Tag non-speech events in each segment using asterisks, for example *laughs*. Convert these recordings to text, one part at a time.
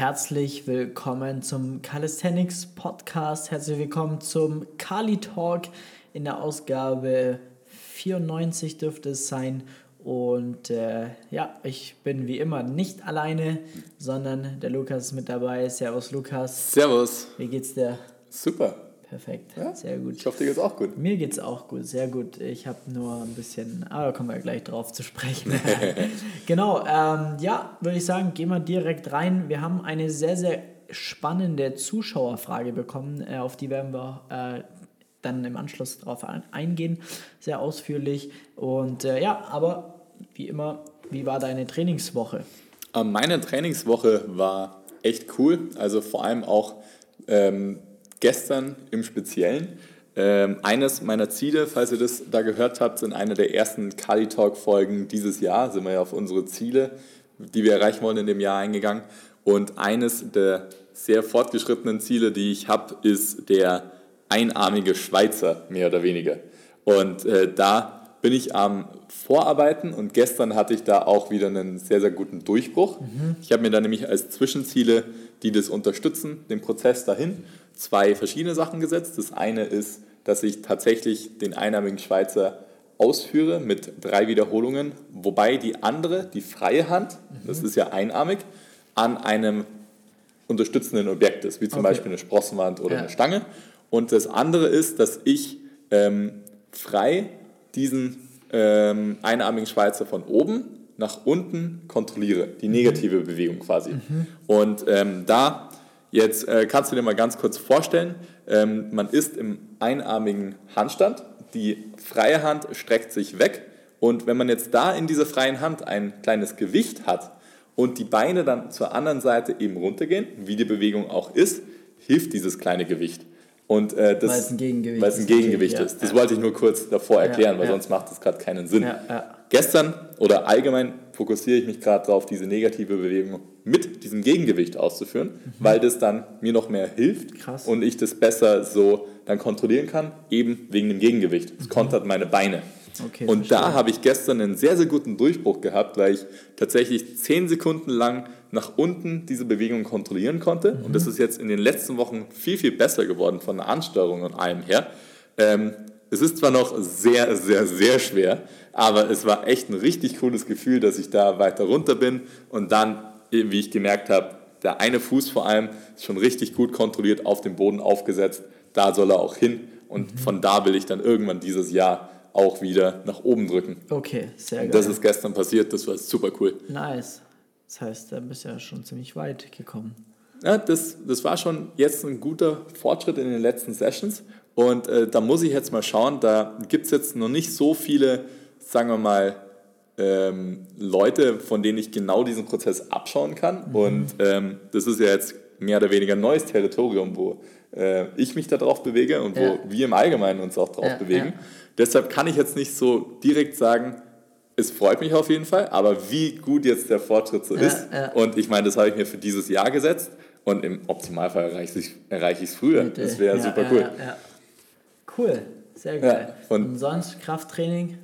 herzlich willkommen zum Calisthenics Podcast. Herzlich willkommen zum Kali Talk in der Ausgabe 94 dürfte es sein. Und äh, ja, ich bin wie immer nicht alleine, sondern der Lukas ist mit dabei. Servus Lukas. Servus. Wie geht's dir? Super. Perfekt, ja? sehr gut. Ich hoffe, dir geht's auch gut. Mir geht's auch gut, sehr gut. Ich habe nur ein bisschen, aber da kommen wir gleich drauf zu sprechen. *laughs* genau, ähm, ja, würde ich sagen, gehen wir direkt rein. Wir haben eine sehr, sehr spannende Zuschauerfrage bekommen, äh, auf die werden wir äh, dann im Anschluss darauf eingehen, sehr ausführlich. Und äh, ja, aber wie immer, wie war deine Trainingswoche? Ähm, meine Trainingswoche war echt cool, also vor allem auch ähm, gestern im Speziellen. Ähm, eines meiner Ziele, falls ihr das da gehört habt, in einer der ersten Kali Talk Folgen dieses Jahr sind wir ja auf unsere Ziele, die wir erreichen wollen in dem Jahr eingegangen. Und eines der sehr fortgeschrittenen Ziele, die ich habe, ist der einarmige Schweizer, mehr oder weniger. Und äh, da bin ich am Vorarbeiten und gestern hatte ich da auch wieder einen sehr, sehr guten Durchbruch. Mhm. Ich habe mir da nämlich als Zwischenziele, die das unterstützen, den Prozess dahin, zwei verschiedene Sachen gesetzt. Das eine ist, dass ich tatsächlich den einarmigen Schweizer ausführe mit drei Wiederholungen, wobei die andere, die freie Hand, mhm. das ist ja einarmig, an einem unterstützenden Objekt ist, wie zum okay. Beispiel eine Sprossenwand oder ja. eine Stange. Und das andere ist, dass ich ähm, frei diesen ähm, einarmigen Schweizer von oben nach unten kontrolliere, die negative mhm. Bewegung quasi. Mhm. Und ähm, da Jetzt äh, kannst du dir mal ganz kurz vorstellen, ähm, man ist im einarmigen Handstand, die freie Hand streckt sich weg und wenn man jetzt da in dieser freien Hand ein kleines Gewicht hat und die Beine dann zur anderen Seite eben runtergehen, wie die Bewegung auch ist, hilft dieses kleine Gewicht. Und, äh, das, weil es ein Gegengewicht, weil es ein Gegengewicht ist. ist. Das ja. wollte ich nur kurz davor erklären, ja, weil sonst macht das gerade keinen Sinn. Gestern oder allgemein fokussiere ich mich gerade darauf, diese negative Bewegung mit diesem Gegengewicht auszuführen, mhm. weil das dann mir noch mehr hilft Krass. und ich das besser so dann kontrollieren kann, eben wegen dem Gegengewicht. Es mhm. kontert meine Beine. Okay, und verstehe. da habe ich gestern einen sehr, sehr guten Durchbruch gehabt, weil ich tatsächlich zehn Sekunden lang nach unten diese Bewegung kontrollieren konnte. Mhm. Und das ist jetzt in den letzten Wochen viel, viel besser geworden von der Ansteuerung und allem her. Ähm, es ist zwar noch sehr, sehr, sehr schwer, aber es war echt ein richtig cooles Gefühl, dass ich da weiter runter bin und dann, wie ich gemerkt habe, der eine Fuß vor allem ist schon richtig gut kontrolliert auf dem Boden aufgesetzt. Da soll er auch hin und mhm. von da will ich dann irgendwann dieses Jahr auch wieder nach oben drücken. Okay, sehr geil. Das ist gestern passiert, das war super cool. Nice. Das heißt, da bist du ja schon ziemlich weit gekommen. Ja, das, das war schon jetzt ein guter Fortschritt in den letzten Sessions. Und äh, da muss ich jetzt mal schauen, da gibt es jetzt noch nicht so viele, sagen wir mal, ähm, Leute, von denen ich genau diesen Prozess abschauen kann. Mhm. Und ähm, das ist ja jetzt mehr oder weniger ein neues Territorium, wo äh, ich mich da drauf bewege und ja. wo wir im Allgemeinen uns auch drauf ja, bewegen. Ja. Deshalb kann ich jetzt nicht so direkt sagen, es freut mich auf jeden Fall, aber wie gut jetzt der Fortschritt so ist. Und ich meine, das habe ich mir für dieses Jahr gesetzt und im Optimalfall erreiche ich es früher. Das wäre super cool. Cool, sehr geil. und, und sonst Krafttraining?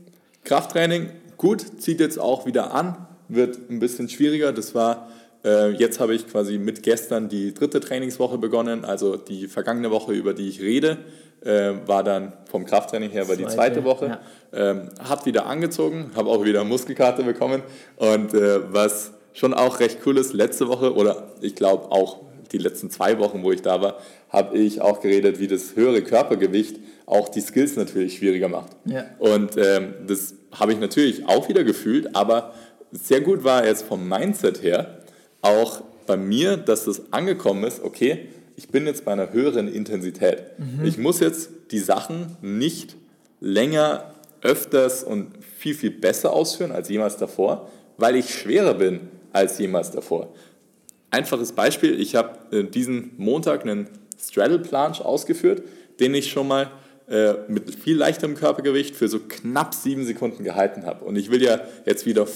Krafttraining, gut, zieht jetzt auch wieder an, wird ein bisschen schwieriger. Das war äh, jetzt habe ich quasi mit gestern die dritte Trainingswoche begonnen, also die vergangene Woche, über die ich rede, äh, war dann vom Krafttraining her war die zweite Woche. Ja. Ähm, hat wieder angezogen, habe auch wieder Muskelkarte bekommen und äh, was schon auch recht cool ist, letzte Woche oder ich glaube auch die letzten zwei Wochen, wo ich da war, habe ich auch geredet, wie das höhere Körpergewicht auch die Skills natürlich schwieriger macht. Ja. Und ähm, das habe ich natürlich auch wieder gefühlt, aber sehr gut war jetzt vom Mindset her, auch bei mir, dass das angekommen ist, okay, ich bin jetzt bei einer höheren Intensität. Mhm. Ich muss jetzt die Sachen nicht länger, öfters und viel, viel besser ausführen als jemals davor, weil ich schwerer bin als jemals davor. Einfaches Beispiel, ich habe äh, diesen Montag einen Straddle Planche ausgeführt, den ich schon mal äh, mit viel leichterem Körpergewicht für so knapp sieben Sekunden gehalten habe. Und ich will ja jetzt wieder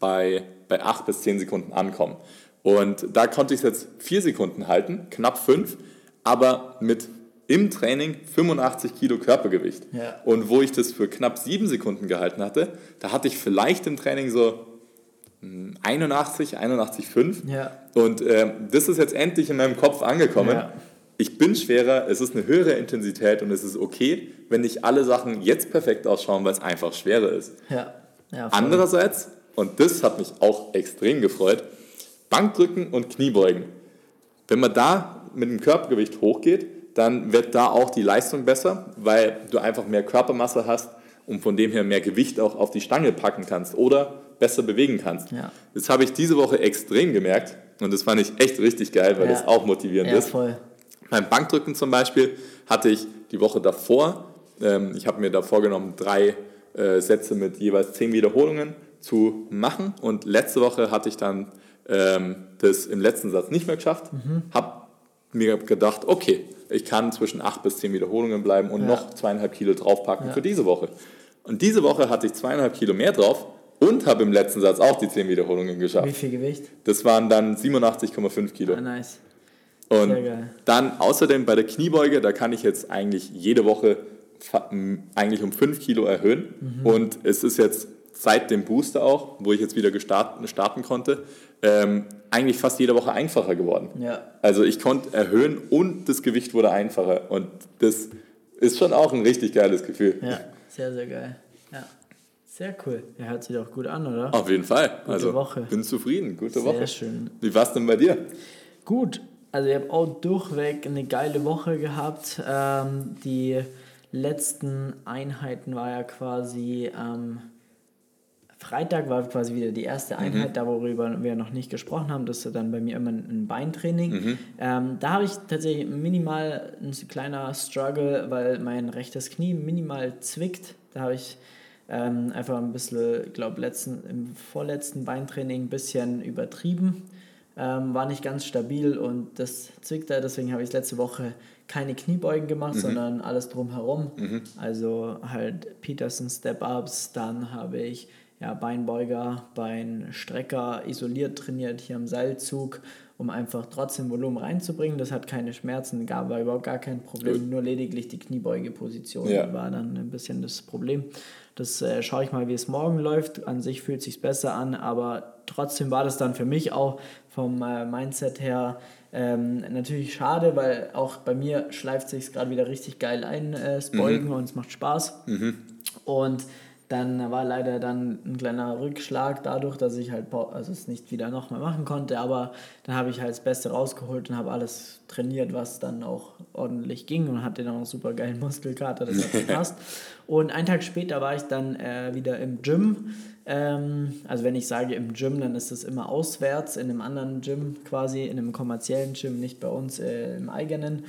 bei bei 8 bis 10 Sekunden ankommen. Und da konnte ich es jetzt 4 Sekunden halten, knapp 5, aber mit im Training 85 Kilo Körpergewicht. Ja. Und wo ich das für knapp 7 Sekunden gehalten hatte, da hatte ich vielleicht im Training so 81, 81,5. Ja. Und ähm, das ist jetzt endlich in meinem Kopf angekommen. Ja. Ich bin schwerer, es ist eine höhere Intensität und es ist okay, wenn nicht alle Sachen jetzt perfekt ausschauen, weil es einfach schwerer ist. Ja. Andererseits, und das hat mich auch extrem gefreut, Bankdrücken und Kniebeugen. Wenn man da mit dem Körpergewicht hochgeht, dann wird da auch die Leistung besser, weil du einfach mehr Körpermasse hast und von dem her mehr Gewicht auch auf die Stange packen kannst oder besser bewegen kannst. Ja. Das habe ich diese Woche extrem gemerkt und das fand ich echt richtig geil, weil Ja. das auch motivierend ja, ist. voll. Beim Bankdrücken zum Beispiel hatte ich die Woche davor, ähm, ich habe mir da vorgenommen, drei äh, Sätze mit jeweils zehn Wiederholungen zu machen. Und letzte Woche hatte ich dann ähm, das im letzten Satz nicht mehr geschafft. Habe mir gedacht, okay, ich kann zwischen acht bis zehn Wiederholungen bleiben und Ja. noch zweieinhalb Kilo draufpacken Ja. für diese Woche. Und diese Woche hatte ich zweieinhalb Kilo mehr drauf und habe im letzten Satz auch die zehn Wiederholungen Wie geschafft. viel Gewicht? Das waren dann 87,5 Kilo. Ah, nice. Und Sehr geil. dann außerdem bei der Kniebeuge, da kann ich jetzt eigentlich jede Woche eigentlich um 5 Kilo erhöhen. Mhm. Und es ist jetzt seit dem Booster auch, wo ich jetzt wieder gestarten, starten konnte, ähm, eigentlich fast jede Woche einfacher geworden. Ja. Also ich konnte erhöhen und das Gewicht wurde einfacher. Und das ist schon auch ein richtig geiles Gefühl. Ja, sehr, sehr geil. Sehr cool. Ja, hört sich doch gut an, oder? Auf jeden Fall. also Woche. bin zufrieden. Gute Sehr Woche. schön. Wie war es denn bei dir? Gut, also ich habe auch durchweg eine geile Woche gehabt. Ähm, die letzten Einheiten war ja quasi am Freitag war quasi wieder die erste Einheit, da worüber wir noch nicht gesprochen haben. Das ist dann bei mir immer ein Beintraining. Ähm, da habe ich tatsächlich minimal ein kleiner Struggle, weil mein rechtes Knie minimal zwickt. Da habe ich ähm, einfach ein bisschen, ich glaube, letzten, im vorletzten Beintraining ein bisschen übertrieben. Ähm, war nicht ganz stabil und das zwickt da. Deswegen habe ich letzte Woche keine Kniebeugen gemacht, sondern alles drumherum. Also halt Peterson Step-Ups, dann habe ich ja, Beinbeuger, Beinstrecker isoliert trainiert hier am Seilzug, um einfach trotzdem Volumen reinzubringen. Das hat keine Schmerzen, gab war überhaupt gar kein Problem, Gut. nur lediglich die Kniebeugeposition Ja. war dann ein bisschen das Problem. Das äh, schaue ich mal, wie es morgen läuft. An sich fühlt sich besser an, aber trotzdem war das dann für mich auch vom äh, Mindset her ähm, natürlich schade, weil auch bei mir schleift sich gerade wieder richtig geil ein, äh, das Beugen und es macht Spaß. Und dann war leider dann ein kleiner Rückschlag dadurch, dass ich halt also es nicht wieder nochmal machen konnte, aber dann habe ich halt das Beste rausgeholt und habe alles trainiert, was dann auch ordentlich ging und hatte dann auch super geilen *laughs* Muskelkater, das *laughs* hat gepasst. und einen Tag später war ich dann äh, wieder im Gym. Ähm, also wenn ich sage im Gym, dann ist das immer auswärts in einem anderen Gym quasi, in einem kommerziellen Gym, nicht bei uns äh, im eigenen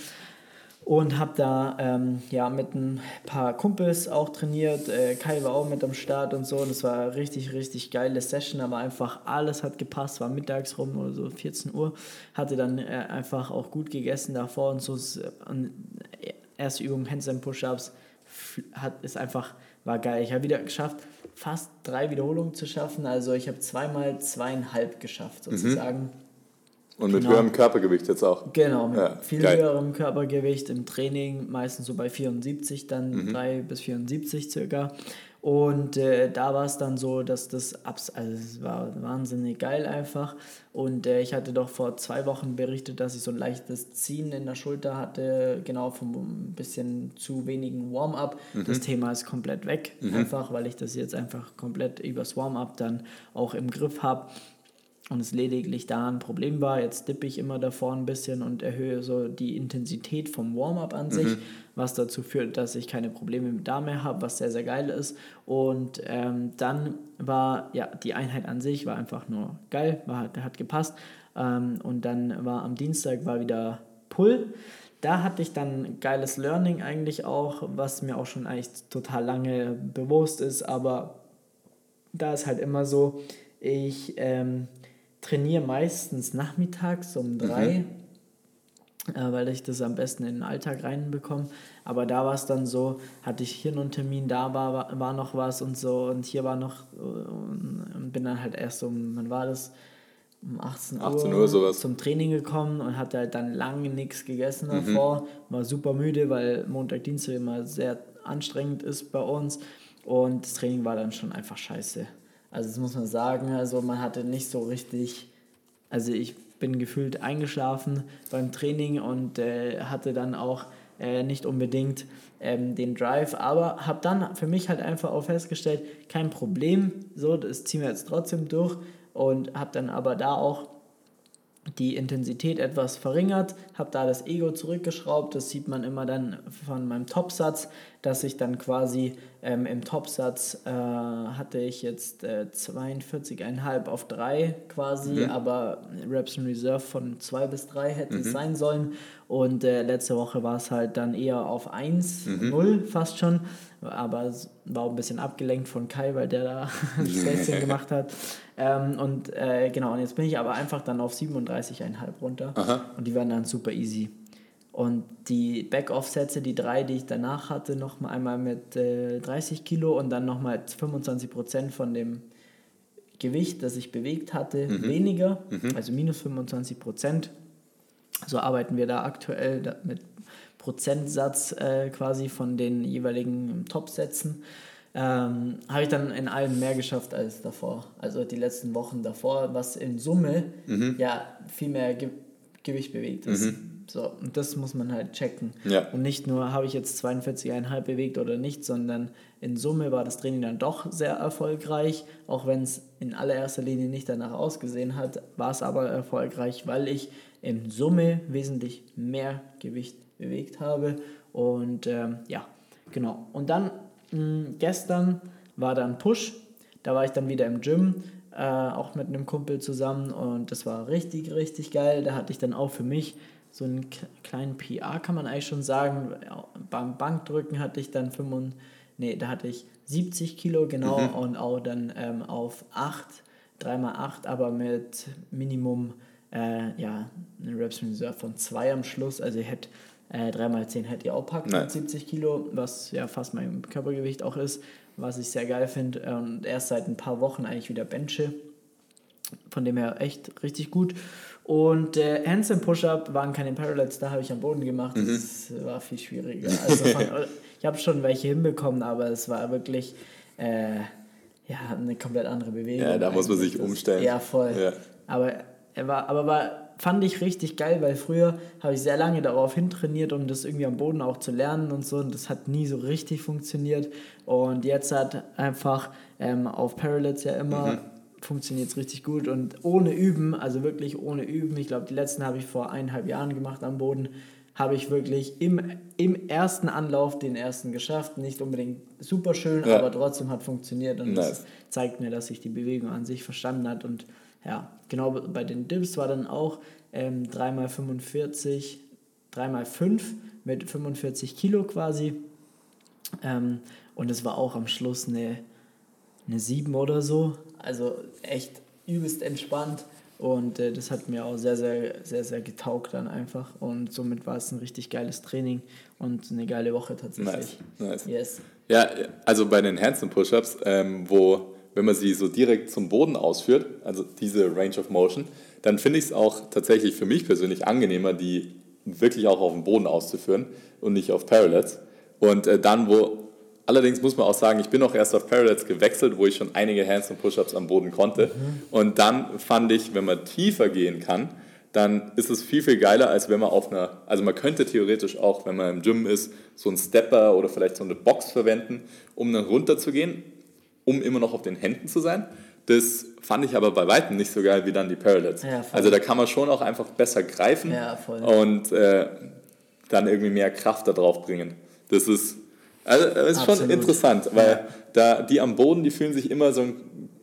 und habe da ähm, ja mit ein paar Kumpels auch trainiert. Äh, Kai war auch mit am Start und so. Und es war richtig, richtig geile Session. Aber einfach alles hat gepasst. War mittags rum oder so 14 Uhr. Hatte dann äh, einfach auch gut gegessen davor und so. Es- Und äh, erste Übung Handstand Push-Ups hat ist einfach war geil. Ich habe wieder geschafft, fast drei Wiederholungen zu schaffen. Also ich habe zweimal zweieinhalb geschafft sozusagen. Und mit Genau. höherem Körpergewicht jetzt auch. Genau, mit Ja, viel geil. höherem Körpergewicht im Training, meistens so bei 74, dann Mhm. 3 bis 74 circa. Und äh, da war es dann so, dass das abs also es war wahnsinnig geil einfach. Und äh, ich hatte doch vor zwei Wochen berichtet, dass ich so ein leichtes Ziehen in der Schulter hatte, genau vom ein bisschen zu wenigen Warm-up. Mhm. Das Thema ist komplett weg, einfach weil ich das jetzt einfach komplett übers Warm-up dann auch im Griff habe und es lediglich da ein Problem war. Jetzt dippe ich immer davor ein bisschen und erhöhe so die Intensität vom Warm-up an sich, was dazu führt, dass ich keine Probleme da mehr habe, was sehr, sehr geil ist. Und ähm, dann war, ja, die Einheit an sich war einfach nur geil, war, hat, gepasst. Ähm, und dann war am Dienstag war wieder Pull. Da hatte ich dann geiles Learning eigentlich auch, was mir auch schon eigentlich total lange bewusst ist, aber da ist halt immer so, ich ähm, trainiere meistens nachmittags um drei, äh, weil ich das am besten in den Alltag reinbekomme. Aber da war es dann so, hatte ich hier noch einen Termin, da war, war, noch was und so und hier war noch äh, und bin dann halt erst um, wann war das? Um 18 Uhr, 18 Uhr sowas. zum Training gekommen und hatte halt dann lange nichts gegessen davor. War super müde, weil Montag, Dienstag immer sehr anstrengend ist bei uns. Und das Training war dann schon einfach scheiße. Also das muss man sagen. Also man hatte nicht so richtig, also ich bin gefühlt eingeschlafen beim Training und äh, hatte dann auch äh, nicht unbedingt ähm, den Drive, aber habe dann für mich halt einfach auch festgestellt, kein Problem, so, das ziehen wir jetzt trotzdem durch und habe dann aber da auch die Intensität etwas verringert, habe da das Ego zurückgeschraubt. Das sieht man immer dann von meinem Topsatz, dass ich dann quasi ähm, im Topsatz äh, hatte ich jetzt äh, 42,5 auf 3 quasi, mhm. aber Reps in Reserve von 2 bis 3 hätte mhm. es sein sollen. Und äh, letzte Woche war es halt dann eher auf 1, mhm. 0 fast schon. Aber war auch ein bisschen abgelenkt von Kai, weil der da *laughs* das gemacht hat. Ähm, und äh, genau, und jetzt bin ich aber einfach dann auf 37,5 runter. Aha. Und die waren dann super easy. Und die Back-Off-Sätze, die drei, die ich danach hatte, nochmal einmal mit äh, 30 Kilo und dann nochmal 25 Prozent von dem Gewicht, das ich bewegt hatte, mhm. weniger, mhm. also minus 25 Prozent. So arbeiten wir da aktuell mit Prozentsatz äh, quasi von den jeweiligen Top-Sätzen. Ähm, habe ich dann in allem mehr geschafft als davor. Also die letzten Wochen davor, was in Summe mhm. ja viel mehr Ge Gewicht bewegt ist. Mhm. So, und das muss man halt checken. Ja. Und nicht nur, habe ich jetzt 42,5 bewegt oder nicht, sondern in Summe war das Training dann doch sehr erfolgreich. Auch wenn es in allererster Linie nicht danach ausgesehen hat, war es aber erfolgreich, weil ich in Summe wesentlich mehr Gewicht bewegt habe. Und ähm, ja, genau. Und dann mh, hm, gestern war dann Push. Da war ich dann wieder im Gym, äh, auch mit einem Kumpel zusammen. Und das war richtig, richtig geil. Da hatte ich dann auch für mich so einen kleinen PR, kann man eigentlich schon sagen. Beim Bankdrücken hatte ich dann 5, nee, da hatte ich 70 Kilo genau mhm. und auch dann ähm, auf 8, 3x8, aber mit Minimum äh, ja, eine Reps Reserve von 2 am Schluss. Also ich hätte äh, 3x10 hätte ich auch packt mit 70 Kilo, was ja fast mein Körpergewicht auch ist, was ich sehr geil finde. Und erst seit ein paar Wochen eigentlich wieder benche. Von dem her echt richtig gut. Und äh, Handstand Push-Up waren keine Parallels, da habe ich am Boden gemacht. Mhm. Das war viel schwieriger. Also von, *laughs* ich habe schon welche hinbekommen, aber es war wirklich äh, ja, eine komplett andere Bewegung. Ja, da muss man sich umstellen. Ja, voll. Ja. Aber er war, aber war fand ich richtig geil, weil früher habe ich sehr lange darauf hintrainiert, um das irgendwie am Boden auch zu lernen und so. Und das hat nie so richtig funktioniert. Und jetzt hat einfach ähm, auf Parallels ja immer mhm. funktioniert es richtig gut. Und ohne Üben, also wirklich ohne Üben, ich glaube, die letzten habe ich vor eineinhalb Jahren gemacht am Boden, habe ich wirklich im, im ersten Anlauf den ersten geschafft. Nicht unbedingt super schön, ja. aber trotzdem hat funktioniert. Und nice. das zeigt mir, dass sich die Bewegung an sich verstanden hat. Und ja, genau bei den Dips war dann auch ähm, 3x45, 3x5 mit 45 Kilo quasi. Ähm, und es war auch am Schluss eine, eine 7 oder so. Also echt übelst entspannt. Und äh, das hat mir auch sehr, sehr, sehr, sehr getaugt dann einfach. Und somit war es ein richtig geiles Training und eine geile Woche tatsächlich. Nice, nice. Yes. Ja, also bei den Handstand Push-Ups, ähm, wo wenn man sie so direkt zum Boden ausführt, also diese Range of Motion, dann finde ich es auch tatsächlich für mich persönlich angenehmer, die wirklich auch auf dem Boden auszuführen und nicht auf Parallels. Und äh, dann, wo, allerdings muss man auch sagen, ich bin auch erst auf Parallels gewechselt, wo ich schon einige Hands und Push-Ups am Boden konnte. Mhm. Und dann fand ich, wenn man tiefer gehen kann, dann ist es viel, viel geiler, als wenn man auf einer, also man könnte theoretisch auch, wenn man im Gym ist, so einen Stepper oder vielleicht so eine Box verwenden, um dann runter zu gehen um immer noch auf den Händen zu sein. Das fand ich aber bei weitem nicht so geil wie dann die Parallels. Ja, also da kann man schon auch einfach besser greifen ja, und äh, dann irgendwie mehr Kraft da drauf bringen. Das ist, also, das ist schon interessant, weil ja. da die am Boden, die fühlen sich immer so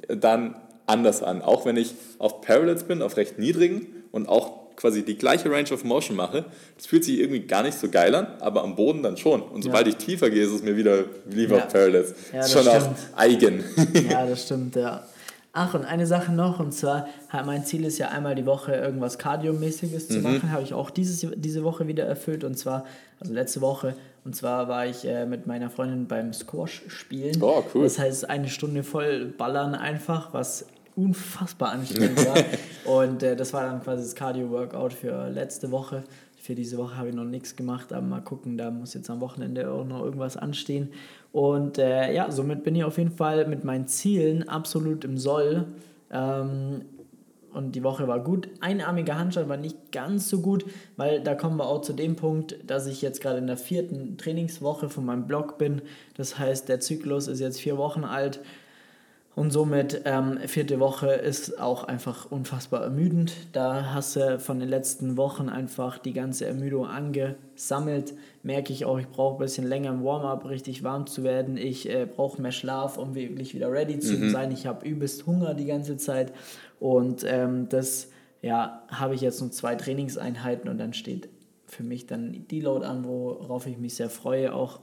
dann anders an. Auch wenn ich auf Parallels bin, auf recht niedrigen und auch quasi die gleiche Range of Motion mache, das fühlt sich irgendwie gar nicht so geil an, aber am Boden dann schon. Und sobald ja. ich tiefer gehe, ist es mir wieder lieber ja. Parallels. Ja, das ist schon stimmt. auch eigen. *laughs* ja, das stimmt, ja. Ach, und eine Sache noch, und zwar, mein Ziel ist ja einmal die Woche irgendwas Kardiomäßiges zu mhm. machen, habe ich auch dieses, diese Woche wieder erfüllt, und zwar, also letzte Woche, und zwar war ich äh, mit meiner Freundin beim Squash spielen. Oh, cool. Das heißt, eine Stunde voll ballern einfach, was unfassbar anstrengend *laughs* war. und äh, das war dann quasi das Cardio-Workout für letzte Woche. für diese Woche habe ich noch nichts gemacht, aber mal gucken, da muss jetzt am Wochenende auch noch irgendwas anstehen. Und äh, ja, somit bin ich auf jeden Fall mit meinen Zielen absolut im Soll. Ähm, und die Woche war gut. Einarmiger Handstand war nicht ganz so gut, weil da kommen wir auch zu dem Punkt, dass ich jetzt gerade in der vierten Trainingswoche von meinem Blog bin. Das heißt, der Zyklus ist jetzt vier Wochen alt und somit ähm, vierte Woche ist auch einfach unfassbar ermüdend. Da hast du von den letzten Wochen einfach die ganze Ermüdung angesammelt. Merke ich auch, ich brauche ein bisschen länger im Warm-up, richtig warm zu werden. Ich äh, brauche mehr Schlaf, um wirklich wieder ready zu mhm. sein. Ich habe übelst Hunger die ganze Zeit. Und ähm, das ja, habe ich jetzt noch zwei Trainingseinheiten und dann steht für mich dann die Load an, worauf ich mich sehr freue auch.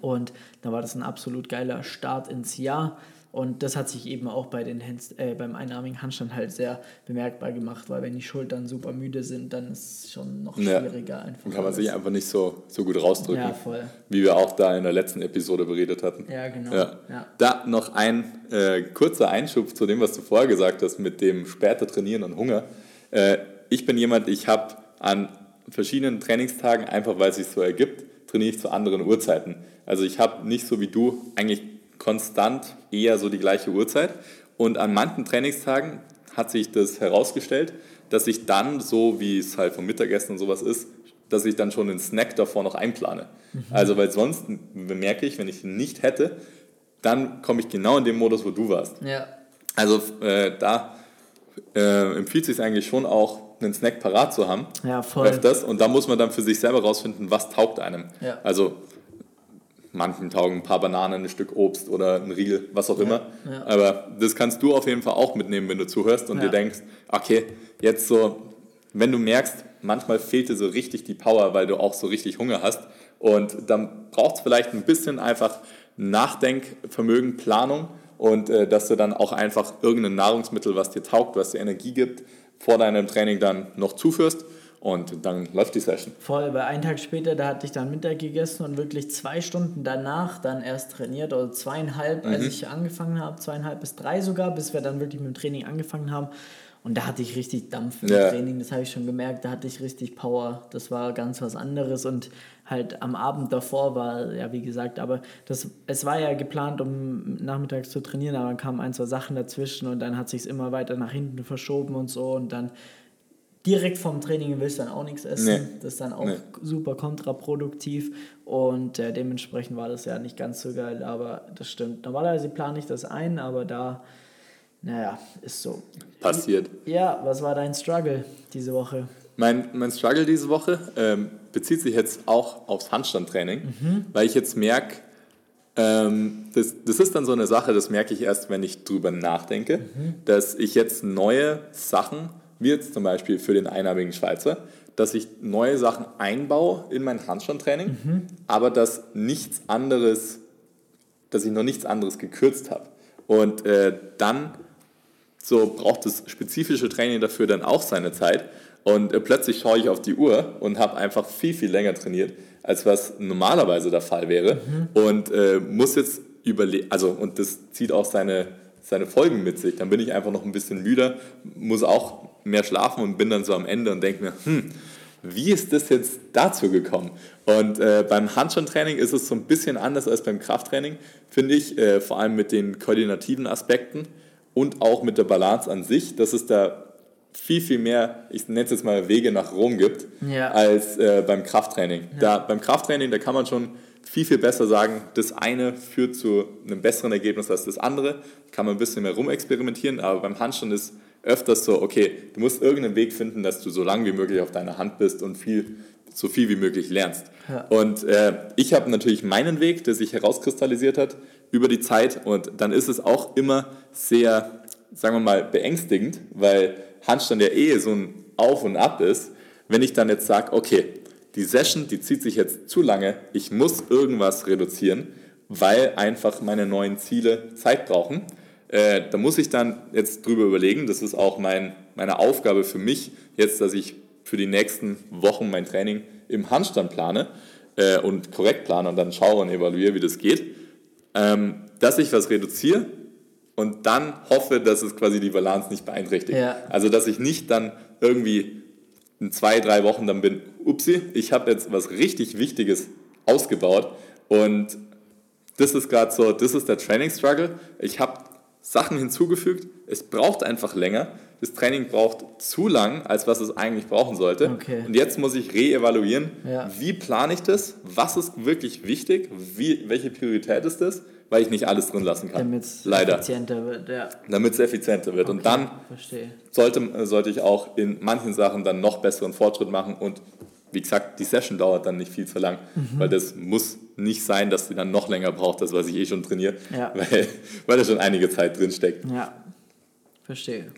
Und da war das ein absolut geiler Start ins Jahr. Und das hat sich eben auch bei den Hands, äh, beim einarmigen Handstand halt sehr bemerkbar gemacht, weil wenn die Schultern super müde sind, dann ist es schon noch schwieriger ja. einfach. Dann kann man sich einfach nicht so, so gut rausdrücken. Ja, voll. Wie wir auch da in der letzten Episode beredet hatten. Ja, genau. Ja. ja. Da noch ein äh, kurzer Einschub zu dem, was du vorher gesagt hast, mit dem später trainieren und Hunger. Äh, ich bin jemand, ich habe an verschiedenen Trainingstagen, einfach weil es sich so ergibt, trainiere ich zu anderen Uhrzeiten. Also ich habe nicht so wie du eigentlich konstant eher so die gleiche Uhrzeit. Und an manchen Trainingstagen hat sich das herausgestellt, dass ich dann, so wie es halt vom Mittagessen und sowas ist, dass ich dann schon den Snack davor noch einplane. Mhm. Also, weil sonst bemerke ich, wenn ich ihn nicht hätte, dann komme ich genau in den Modus, wo du warst. Ja. Also, äh, da äh, empfiehlt es sich eigentlich schon auch, einen Snack parat zu haben. Ja, voll. Öfters. Und da muss man dann für sich selber rausfinden, was taugt einem. Ja. Also, manchen taugen ein paar Bananen, ein Stück Obst oder ein Riegel, was auch immer. Ja. Aber das kannst du auf jeden Fall auch mitnehmen, wenn du zuhörst und ja. dir denkst, okay, jetzt so, wenn du merkst, manchmal fehlt dir so richtig die Power, weil du auch so richtig Hunger hast. Und dann braucht es vielleicht ein bisschen einfach Nachdenkvermögen, Planung und äh, dass du dann auch einfach irgendein Nahrungsmittel, was dir taugt, was dir Energie gibt, vor deinem Training dann noch zuführst und dann läuft die Session. Voll, weil einen Tag später, da hatte ich dann Mittag gegessen und wirklich zwei Stunden danach dann erst trainiert oder zweieinhalb, mhm. als ich angefangen habe, zweieinhalb bis drei sogar, bis wir dann wirklich mit dem Training angefangen haben. Und da hatte ich richtig Dampf im ja. Training, das habe ich schon gemerkt, da hatte ich richtig Power. Das war ganz was anderes und halt am Abend davor war, ja wie gesagt, aber das, es war ja geplant, um nachmittags zu trainieren, aber dann kamen ein, zwei Sachen dazwischen und dann hat sich es immer weiter nach hinten verschoben und so und dann direkt vom Training willst du dann auch nichts essen. Nee. Das ist dann auch nee. super kontraproduktiv und äh, dementsprechend war das ja nicht ganz so geil, aber das stimmt. Normalerweise plane ich das ein, aber da, naja, ist so. Passiert. Ja, was war dein Struggle diese Woche? Mein, mein Struggle diese Woche ähm, bezieht sich jetzt auch aufs Handstandtraining, mhm. weil ich jetzt merke, ähm, das, das ist dann so eine Sache, das merke ich erst, wenn ich drüber nachdenke, mhm. dass ich jetzt neue Sachen wie jetzt zum Beispiel für den einarmigen Schweizer, dass ich neue Sachen einbaue in mein Handstandtraining, mhm. aber dass nichts anderes, dass ich noch nichts anderes gekürzt habe. Und äh, dann so braucht das spezifische Training dafür dann auch seine Zeit. Und äh, plötzlich schaue ich auf die Uhr und habe einfach viel, viel länger trainiert, als was normalerweise der Fall wäre. Mhm. Und äh, muss jetzt überlegen, also und das zieht auch seine, seine Folgen mit sich. Dann bin ich einfach noch ein bisschen müder, muss auch mehr schlafen und bin dann so am Ende und denke mir, hm, wie ist das jetzt dazu gekommen? Und äh, beim Handstandtraining ist es so ein bisschen anders als beim Krafttraining, finde ich, äh, vor allem mit den koordinativen Aspekten und auch mit der Balance an sich, dass es da viel, viel mehr, ich nenne es jetzt mal Wege nach Rom gibt, ja. als äh, beim Krafttraining. Ja. Da, beim Krafttraining, da kann man schon viel, viel besser sagen, das eine führt zu einem besseren Ergebnis als das andere, kann man ein bisschen mehr rumexperimentieren, aber beim Handstand ist öfters so, okay, du musst irgendeinen Weg finden, dass du so lange wie möglich auf deiner Hand bist und viel, so viel wie möglich lernst. Ja. Und äh, ich habe natürlich meinen Weg, der sich herauskristallisiert hat über die Zeit und dann ist es auch immer sehr, sagen wir mal, beängstigend, weil Handstand der Ehe so ein Auf und Ab ist, wenn ich dann jetzt sage, okay, die Session, die zieht sich jetzt zu lange, ich muss irgendwas reduzieren, weil einfach meine neuen Ziele Zeit brauchen äh, da muss ich dann jetzt drüber überlegen, das ist auch mein, meine Aufgabe für mich, jetzt, dass ich für die nächsten Wochen mein Training im Handstand plane äh, und korrekt plane und dann schaue und evaluiere, wie das geht, ähm, dass ich was reduziere und dann hoffe, dass es quasi die Balance nicht beeinträchtigt. Ja. Also, dass ich nicht dann irgendwie in zwei, drei Wochen dann bin, upsi, ich habe jetzt was richtig Wichtiges ausgebaut und das ist gerade so, das ist der Training Struggle. Ich habe Sachen hinzugefügt, es braucht einfach länger. Das Training braucht zu lang, als was es eigentlich brauchen sollte. Okay. Und jetzt muss ich reevaluieren, Ja. wie plane ich das, was ist wirklich wichtig, wie, welche Priorität ist das, weil ich nicht alles drin lassen kann. Damit es effizienter wird. Ja. Damit es effizienter wird. Und Okay, dann Verstehe. sollte, sollte ich auch in manchen Sachen dann noch besseren Fortschritt machen und wie gesagt, die Session dauert dann nicht viel zu lang, Mhm. weil das muss nicht sein, dass die dann noch länger braucht, das was ich eh schon trainiere, Ja. *laughs* weil, weil da schon einige Zeit drin steckt. Ja. Verstehe.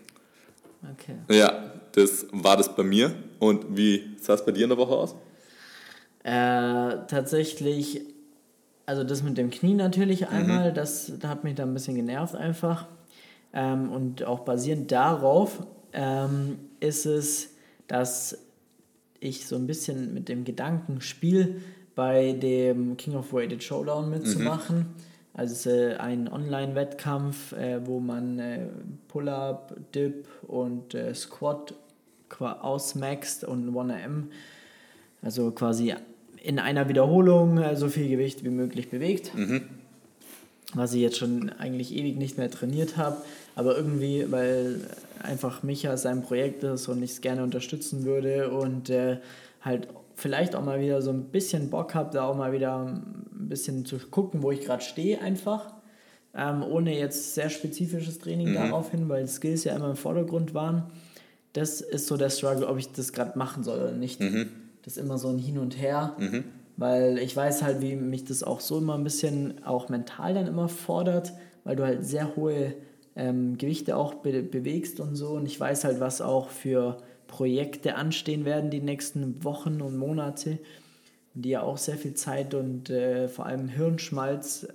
Okay. Ja, das war das bei mir. Und wie sah es bei dir in der Woche aus? Äh, tatsächlich, also das mit dem Knie natürlich Mhm. einmal, das, das hat mich da ein bisschen genervt einfach. Ähm, und auch basierend darauf ähm, ist es, dass ich so ein bisschen mit dem Gedanken spiele, bei dem King of Weighted Showdown mitzumachen. Also äh, ein Online-Wettkampf, äh, wo man äh, Pull-up, Dip und äh, Squat qua- ausmaxt und 1RM also quasi in einer Wiederholung äh, so viel Gewicht wie möglich bewegt. Was ich jetzt schon eigentlich ewig nicht mehr trainiert habe. Aber irgendwie, weil einfach Micha sein Projekt ist und ich es gerne unterstützen würde und äh, halt vielleicht auch mal wieder so ein bisschen Bock habe, da auch mal wieder ein bisschen zu gucken, wo ich gerade stehe einfach. Ähm, ohne jetzt sehr spezifisches Training darauf hin, weil Skills ja immer im Vordergrund waren. Das ist so der Struggle, ob ich das gerade machen soll oder nicht. Das ist immer so ein Hin und Her, weil ich weiß halt, wie mich das auch so immer ein bisschen auch mental dann immer fordert, weil du halt sehr hohe ähm, Gewichte auch be bewegst und so. Und ich weiß halt, was auch für Projekte anstehen werden die nächsten Wochen und Monate, die ja auch sehr viel Zeit und äh, vor allem Hirnschmalz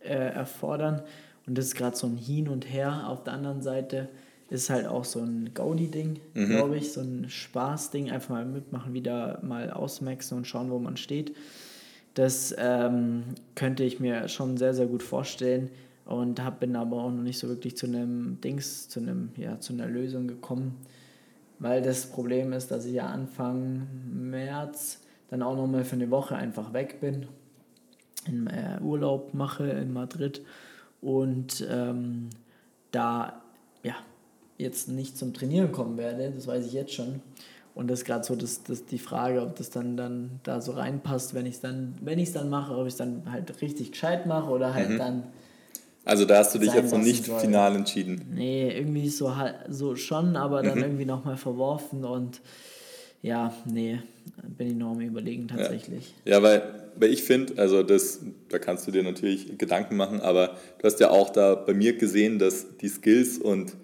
äh, erfordern. Und das ist gerade so ein Hin und Her. Auf der anderen Seite ist halt auch so ein Gaudi-Ding, glaube ich, so ein Spaß-Ding. Einfach mal mitmachen, wieder mal ausmaxen und schauen, wo man steht. Das ähm, könnte ich mir schon sehr, sehr gut vorstellen und hab, bin aber auch noch nicht so wirklich zu einem Dings, zu einem, ja, zu einer Lösung gekommen. Weil das Problem ist, dass ich ja Anfang März dann auch nochmal für eine Woche einfach weg bin, in äh, Urlaub mache in Madrid und ähm, da ja jetzt nicht zum Trainieren kommen werde, das weiß ich jetzt schon. Und das ist gerade so das, das die Frage, ob das dann, dann da so reinpasst, wenn ich es dann, wenn ich es dann mache, ob ich es dann halt richtig gescheit mache oder halt dann, Also da hast du dich jetzt noch nicht soll. final entschieden. nee, irgendwie so halt so schon, aber dann irgendwie nochmal verworfen und ja, nee, bin ich noch am überlegen tatsächlich. Ja, weil, weil ich finde, also das, da kannst du dir natürlich Gedanken machen, aber du hast ja auch da bei mir gesehen, dass die Skills und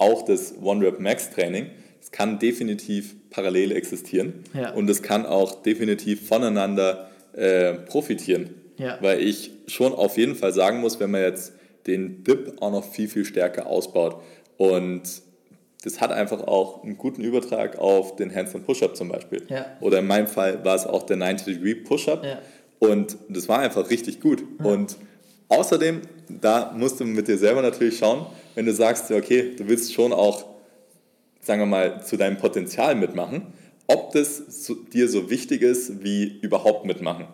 auch das One-Rep-Max-Training, das kann definitiv parallel existieren Ja. und es kann auch definitiv voneinander äh, profitieren. Ja. Weil ich schon auf jeden Fall sagen muss, wenn man jetzt den Dip auch noch viel, viel stärker ausbaut und das hat einfach auch einen guten Übertrag auf den Handstand Push-Up zum Beispiel. Ja. Oder in meinem Fall war es auch der 90-Degree Push-Up. Und das war einfach richtig gut. Und außerdem, da musst du mit dir selber natürlich schauen, wenn du sagst, okay, du willst schon auch, sagen wir mal, zu deinem Potenzial mitmachen, ob das dir so wichtig ist wie überhaupt mitmachen.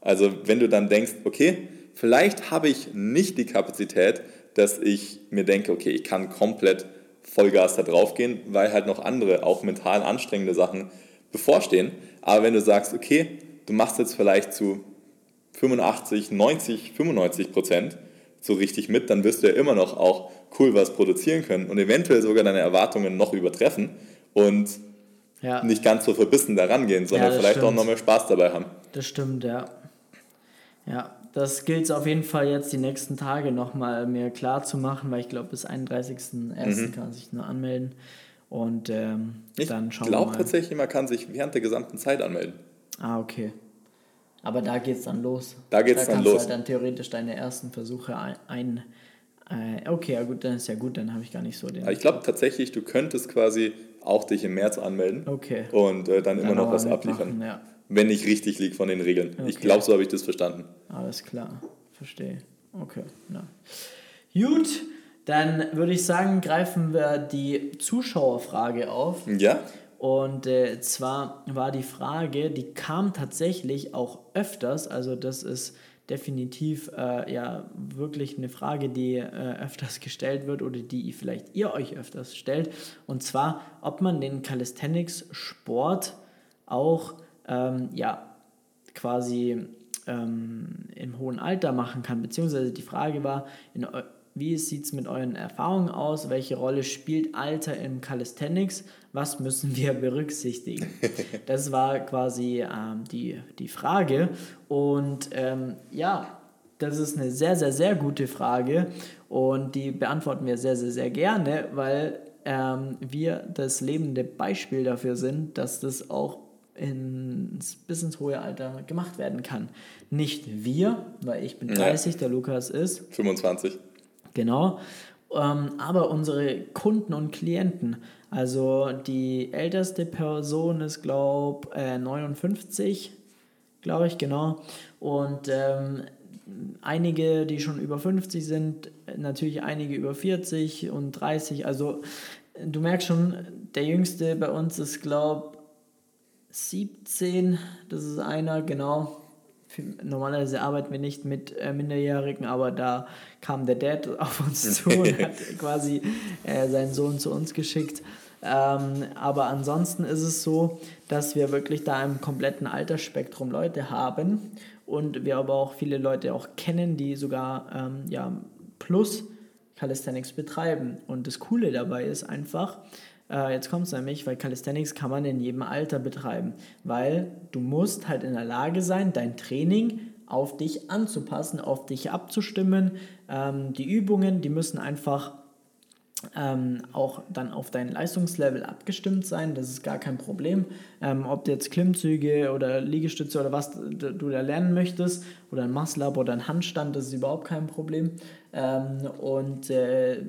Also wenn du dann denkst, okay, vielleicht habe ich nicht die Kapazität, dass ich mir denke, okay, ich kann komplett Vollgas da drauf gehen, weil halt noch andere, auch mental anstrengende Sachen bevorstehen. Aber wenn du sagst, okay, du machst jetzt vielleicht zu 85, 90, 95 Prozent so richtig mit, dann wirst du ja immer noch auch cool was produzieren können und eventuell sogar deine Erwartungen noch übertreffen und Ja, nicht ganz so verbissen da rangehen, sondern das vielleicht auch stimmt. noch mehr Spaß dabei haben. das stimmt, ja. Ja, das gilt es auf jeden Fall jetzt die nächsten Tage nochmal mir klar zu machen, weil ich glaube, bis 31.01. kann sich nur anmelden. Und ähm, Mhm. Ich dann schauen wir glaube mal. tatsächlich, man kann sich während der gesamten Zeit anmelden. Ah, okay. Aber da geht's dann los. Da geht's dann kannst du los. Halt dann theoretisch deine ersten Versuche ein. ein äh, okay, ja gut, dann ist ja gut, dann habe ich gar nicht so den. Ich glaube tatsächlich, du könntest quasi auch dich im März anmelden Okay. und äh, dann immer Dann noch aber was abliefern. Ja, Wenn ich richtig liege von den Regeln. Ich Okay. glaube, so habe ich das verstanden. alles klar. Verstehe. Okay, na. Gut, dann würde ich sagen, greifen wir die Zuschauerfrage auf. Ja? Und äh, zwar war die Frage, die kam tatsächlich auch öfters, also das ist definitiv äh, ja wirklich eine Frage, die äh, öfters *laughs* gestellt wird oder die vielleicht ihr euch öfters stellt. Und zwar, ob man den Calisthenics-Sport auch ähm, ja quasi ähm, im hohen Alter machen kann. Beziehungsweise die Frage war, in, wie sieht es mit euren Erfahrungen aus? Welche Rolle spielt Alter im Calisthenics? Was müssen wir berücksichtigen? *laughs* Das war quasi ähm, die, die Frage. Und ähm, ja, das ist eine sehr, sehr, sehr gute Frage und die beantworten wir sehr, sehr, sehr gerne, weil ähm, wir das lebende Beispiel dafür sind, dass das auch ins, bis ins hohe Alter gemacht werden kann. Nicht wir, weil ich bin 30, ja. der Lukas ist 25. Genau. Ähm, aber unsere Kunden und Klienten, also die älteste Person ist, glaube ich, äh, 59, glaube ich, genau. Und ähm, einige, die schon über 50 sind, natürlich einige über 40 und 30. Also du merkst schon, der jüngste bei uns ist, glaube ich, 17. Das ist einer, genau normalerweise arbeiten wir nicht mit äh, Minderjährigen, aber da kam der Dad *laughs* auf uns *laughs* zu und hat quasi äh, seinen Sohn zu uns geschickt. Ähm, aber ansonsten ist es so, dass wir wirklich da im kompletten Altersspektrum Leute haben und wir aber auch viele Leute auch kennen, die sogar ähm, ja, plus Calisthenics betreiben. Und das Coole dabei ist einfach, äh, jetzt kommt es nämlich, weil Calisthenics kann man in jedem Alter betreiben, weil du musst halt in der Lage sein, dein Training auf dich anzupassen, auf dich abzustimmen. Ähm, die Übungen, die müssen einfach ähm, auch dann auf dein Leistungslevel abgestimmt sein. Das ist gar kein Problem. Ähm, ob du jetzt Klimmzüge oder Liegestütze oder was du da lernen möchtest oder ein Muscle-Up oder ein Handstand, das ist überhaupt kein Problem. Ähm, und äh,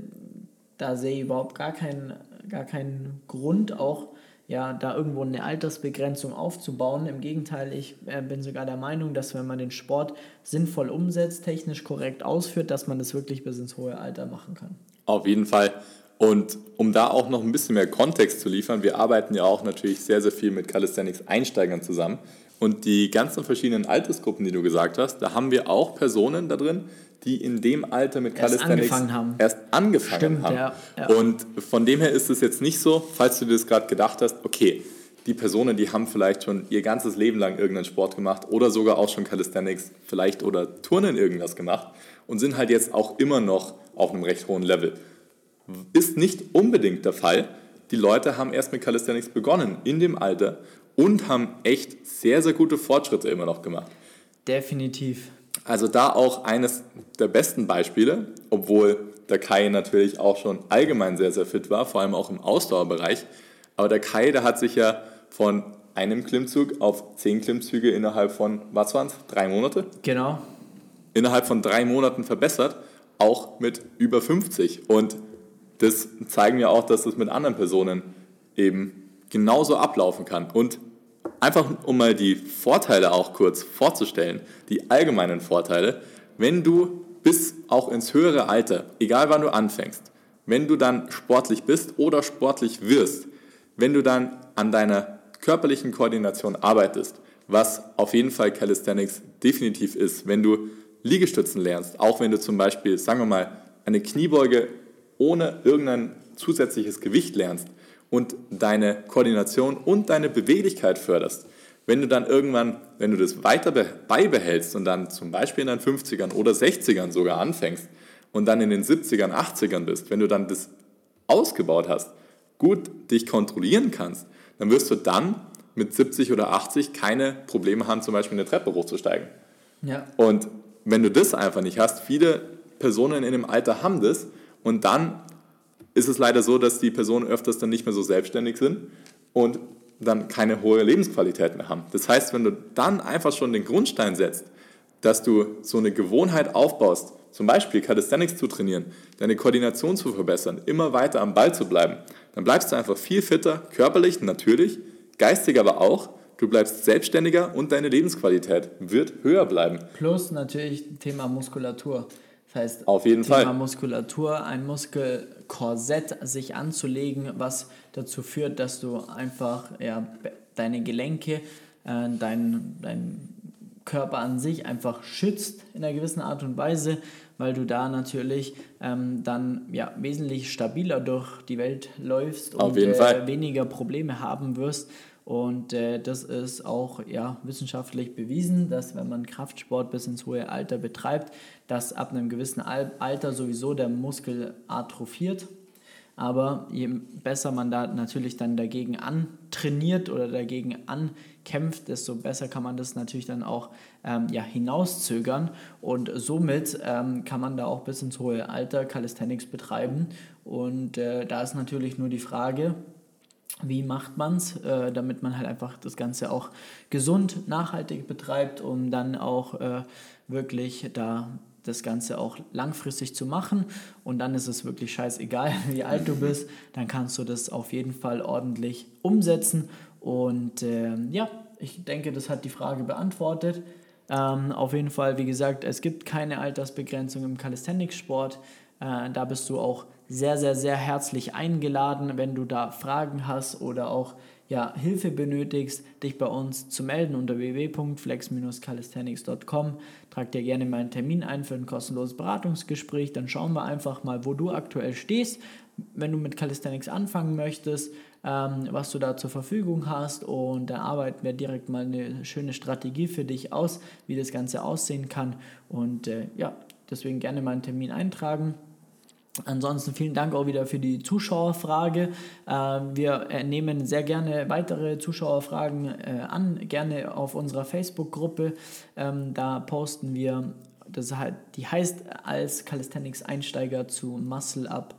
da sehe ich überhaupt gar keinen gar keinen Grund, auch ja, da irgendwo eine Altersbegrenzung aufzubauen. Im Gegenteil, ich äh, bin sogar der Meinung, dass wenn man den Sport sinnvoll umsetzt, technisch korrekt ausführt, dass man das wirklich bis ins hohe Alter machen kann. Auf jeden Fall. Und um da auch noch ein bisschen mehr Kontext zu liefern, wir arbeiten ja auch natürlich sehr, sehr viel mit Calisthenics-Einsteigern zusammen. Und die ganzen verschiedenen Altersgruppen, die du gesagt hast, da haben wir auch Personen da drin, die in dem Alter mit erst Calisthenics angefangen haben. erst angefangen Stimmt, haben. Ja, ja. Und von dem her ist es jetzt nicht so, falls du dir das gerade gedacht hast, okay, die Personen, die haben vielleicht schon ihr ganzes Leben lang irgendeinen Sport gemacht oder sogar auch schon Calisthenics vielleicht oder Turnen irgendwas gemacht und sind halt jetzt auch immer noch auf einem recht hohen Level. Ist nicht unbedingt der Fall. Die Leute haben erst mit Calisthenics begonnen in dem Alter und haben echt sehr, sehr gute Fortschritte immer noch gemacht. Definitiv. Also da auch eines der besten Beispiele, obwohl der Kai natürlich auch schon allgemein sehr, sehr fit war, vor allem auch im Ausdauerbereich. Aber der Kai, der hat sich ja von einem Klimmzug auf zehn Klimmzüge innerhalb von, was waren es, drei Monate? Genau. Innerhalb von drei Monaten verbessert, auch mit über 50. Und das zeigen ja auch, dass das mit anderen Personen eben genauso ablaufen kann. Und einfach um mal die Vorteile auch kurz vorzustellen, die allgemeinen Vorteile, wenn du bis auch ins höhere Alter, egal wann du anfängst, wenn du dann sportlich bist oder sportlich wirst, wenn du dann an deiner körperlichen Koordination arbeitest, was auf jeden Fall Calisthenics definitiv ist, wenn du Liegestützen lernst, auch wenn du zum Beispiel, sagen wir mal, eine Kniebeuge ohne irgendein zusätzliches Gewicht lernst, und deine Koordination und deine Beweglichkeit förderst, wenn du dann irgendwann, wenn du das weiter beibehältst und dann zum Beispiel in deinen 50ern oder 60ern sogar anfängst und dann in den 70ern, 80ern bist, wenn du dann das ausgebaut hast, gut dich kontrollieren kannst, dann wirst du dann mit 70 oder 80 keine Probleme haben, zum Beispiel eine Treppe hochzusteigen. Ja. Und wenn du das einfach nicht hast, viele Personen in dem Alter haben das und dann ist es leider so, dass die Personen öfters dann nicht mehr so selbstständig sind und dann keine hohe Lebensqualität mehr haben. Das heißt, wenn du dann einfach schon den Grundstein setzt, dass du so eine Gewohnheit aufbaust, zum Beispiel Calisthenics zu trainieren, deine Koordination zu verbessern, immer weiter am Ball zu bleiben, dann bleibst du einfach viel fitter, körperlich natürlich, geistig aber auch. Du bleibst selbstständiger und deine Lebensqualität wird höher bleiben. Plus natürlich Thema Muskulatur. Das heißt, Auf jeden Thema Fall. Muskulatur, ein Muskelkorsett sich anzulegen, was dazu führt, dass du einfach ja, deine Gelenke, äh, dein, dein Körper an sich einfach schützt in einer gewissen Art und Weise, weil du da natürlich ähm, dann ja, wesentlich stabiler durch die Welt läufst Auf und äh, weniger Probleme haben wirst. Und äh, das ist auch ja, wissenschaftlich bewiesen, dass wenn man Kraftsport bis ins hohe Alter betreibt, dass ab einem gewissen Al Alter sowieso der Muskel atrophiert. Aber je besser man da natürlich dann dagegen antrainiert oder dagegen ankämpft, desto besser kann man das natürlich dann auch ähm, ja, hinauszögern. Und somit ähm, kann man da auch bis ins hohe Alter Calisthenics betreiben. Und äh, da ist natürlich nur die Frage, wie macht man es, äh, damit man halt einfach das Ganze auch gesund, nachhaltig betreibt, um dann auch äh, wirklich da das Ganze auch langfristig zu machen. Und dann ist es wirklich scheißegal, *laughs* wie alt du bist. Dann kannst du das auf jeden Fall ordentlich umsetzen. Und ähm, ja, ich denke, das hat die Frage beantwortet. Ähm, auf jeden Fall, wie gesagt, es gibt keine Altersbegrenzung im Calisthenics-Sport. Äh, da bist du auch sehr, sehr, sehr herzlich eingeladen, wenn du da Fragen hast oder auch ja, Hilfe benötigst, dich bei uns zu melden unter www.flex-calisthenics.com. Trag dir gerne mal einen Termin ein für ein kostenloses Beratungsgespräch. Dann schauen wir einfach mal, wo du aktuell stehst, wenn du mit Calisthenics anfangen möchtest, ähm, was du da zur Verfügung hast. Und dann arbeiten wir direkt mal eine schöne Strategie für dich aus, wie das Ganze aussehen kann. Und äh, ja, deswegen gerne mal einen Termin eintragen. Ansonsten vielen Dank auch wieder für die Zuschauerfrage. Ähm, wir äh, nehmen sehr gerne weitere Zuschauerfragen äh, an, gerne auf unserer Facebook-Gruppe. Ähm, da posten wir, das die heißt als Calisthenics-Einsteiger zu Muscle Up.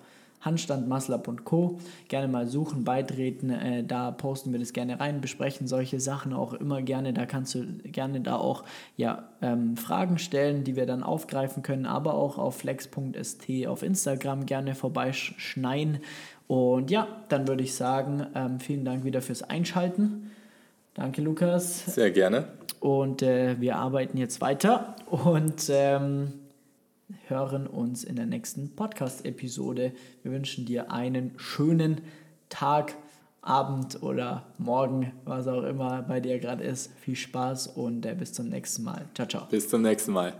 Handstand, Up und Co. Gerne mal suchen, beitreten, äh, da posten wir das gerne rein, besprechen solche Sachen auch immer gerne. Da kannst du gerne da auch ja, ähm, Fragen stellen, die wir dann aufgreifen können, aber auch auf flex.st auf Instagram gerne vorbeischneien. Und ja, dann würde ich sagen, ähm, vielen Dank wieder fürs Einschalten. Danke, Lukas. Sehr gerne. Und äh, wir arbeiten jetzt weiter und ähm, hören uns in der nächsten Podcast-Episode. Wir wünschen dir einen schönen Tag, Abend oder Morgen, was auch immer bei dir gerade ist. Viel Spaß und äh, bis zum nächsten Mal. Ciao, ciao. Bis zum nächsten Mal.